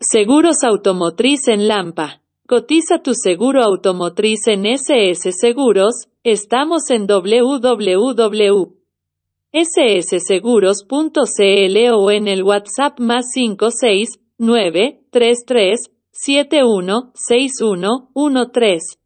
Seguros Automotriz en Lampa. Cotiza tu seguro automotriz en SS Seguros. Estamos en www.ssseguros.cl o en el WhatsApp más 56 9 33 71 61 13.